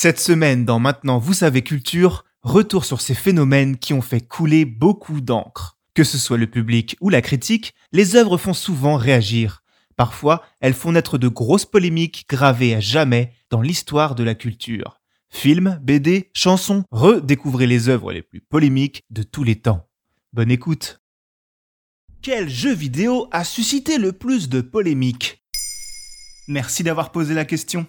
Cette semaine, dans Maintenant Vous savez Culture, retour sur ces phénomènes qui ont fait couler beaucoup d'encre. Que ce soit le public ou la critique, les œuvres font souvent réagir. Parfois, elles font naître de grosses polémiques gravées à jamais dans l'histoire de la culture. Films, BD, chansons, redécouvrez les œuvres les plus polémiques de tous les temps. Bonne écoute. Quel jeu vidéo a suscité le plus de polémiques? Merci d'avoir posé la question.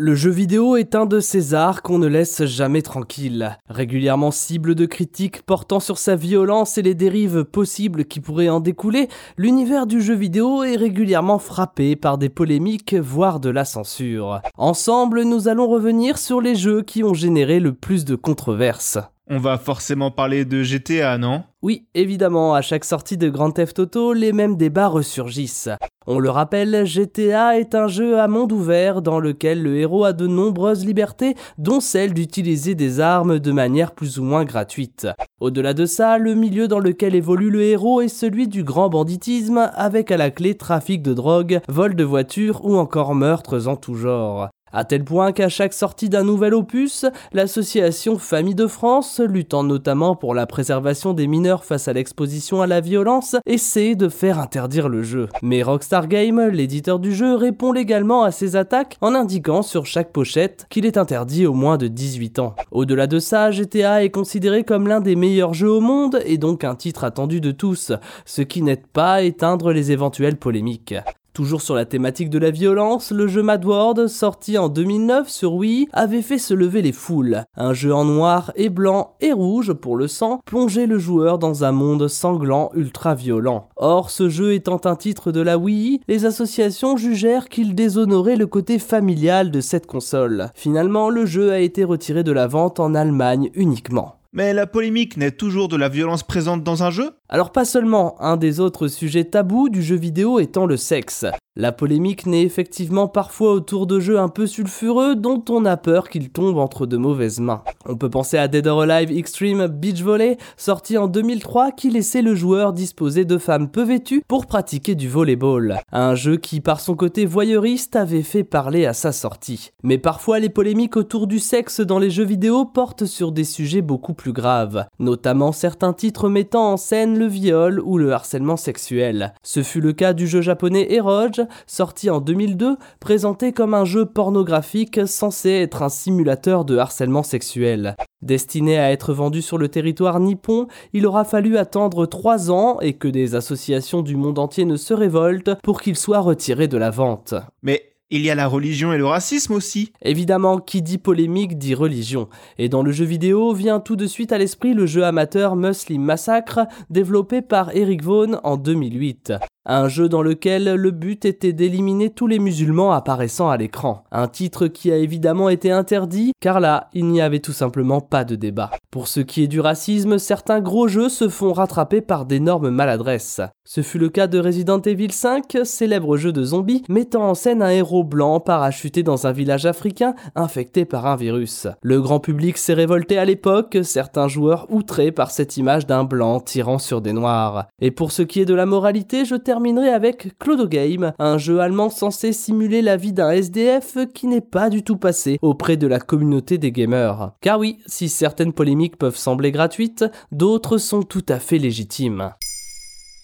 Le jeu vidéo est un de ces arts qu'on ne laisse jamais tranquille. Régulièrement cible de critiques portant sur sa violence et les dérives possibles qui pourraient en découler, l'univers du jeu vidéo est régulièrement frappé par des polémiques, voire de la censure. Ensemble, nous allons revenir sur les jeux qui ont généré le plus de controverses. On va forcément parler de GTA, non? Oui, évidemment, à chaque sortie de Grand Theft Auto, les mêmes débats ressurgissent. On le rappelle, GTA est un jeu à monde ouvert dans lequel le héros a de nombreuses libertés, dont celle d'utiliser des armes de manière plus ou moins gratuite. Au-delà de ça, le milieu dans lequel évolue le héros est celui du grand banditisme, avec à la clé trafic de drogue, vol de voitures ou encore meurtres en tout genre. À tel point qu'à chaque sortie d'un nouvel opus, l'association Famille de France, luttant notamment pour la préservation des mineurs face à l'exposition à la violence, essaie de faire interdire le jeu. Mais Rockstar Game, l'éditeur du jeu, répond légalement à ces attaques en indiquant sur chaque pochette qu'il est interdit au moins de 18 ans. Au-delà de ça, GTA est considéré comme l'un des meilleurs jeux au monde et donc un titre attendu de tous, ce qui n'aide pas à éteindre les éventuelles polémiques. Toujours sur la thématique de la violence, le jeu Mad World, sorti en 2009 sur Wii, avait fait se lever les foules. Un jeu en noir et blanc et rouge pour le sang plongeait le joueur dans un monde sanglant ultra violent. Or, ce jeu étant un titre de la Wii, les associations jugèrent qu'il déshonorait le côté familial de cette console. Finalement, le jeu a été retiré de la vente en Allemagne uniquement. Mais la polémique n'est toujours de la violence présente dans un jeu? Alors pas seulement, un des autres sujets tabous du jeu vidéo étant le sexe. La polémique naît effectivement parfois autour de jeux un peu sulfureux dont on a peur qu'ils tombent entre de mauvaises mains. On peut penser à Dead or Alive Extreme Beach Volley, sorti en 2003 qui laissait le joueur disposer de femmes peu vêtues pour pratiquer du volleyball. Un jeu qui par son côté voyeuriste avait fait parler à sa sortie. Mais parfois les polémiques autour du sexe dans les jeux vidéo portent sur des sujets beaucoup plus graves, notamment certains titres mettant en scène le viol ou le harcèlement sexuel. Ce fut le cas du jeu japonais Eroge, sorti en 2002, présenté comme un jeu pornographique censé être un simulateur de harcèlement sexuel. Destiné à être vendu sur le territoire nippon, il aura fallu attendre 3 ans et que des associations du monde entier ne se révoltent pour qu'il soit retiré de la vente. Mais il y a la religion et le racisme aussi. Évidemment, qui dit polémique dit religion. Et dans le jeu vidéo vient tout de suite à l'esprit le jeu amateur Muslim Massacre, développé par Eric Vaughan en 2008. Un jeu dans lequel le but était d'éliminer tous les musulmans apparaissant à l'écran. Un titre qui a évidemment été interdit, car là, il n'y avait tout simplement pas de débat. Pour ce qui est du racisme, certains gros jeux se font rattraper par d'énormes maladresses. Ce fut le cas de Resident Evil 5, célèbre jeu de zombies, mettant en scène un héros blanc parachuté dans un village africain infecté par un virus. Le grand public s'est révolté à l'époque, certains joueurs outrés par cette image d'un blanc tirant sur des noirs. Et pour ce qui est de la moralité, je terminerai avec Clodo Game, un jeu allemand censé simuler la vie d'un SDF qui n'est pas du tout passé auprès de la communauté des gamers. Car oui, si certaines polémiques peuvent sembler gratuites, d'autres sont tout à fait légitimes.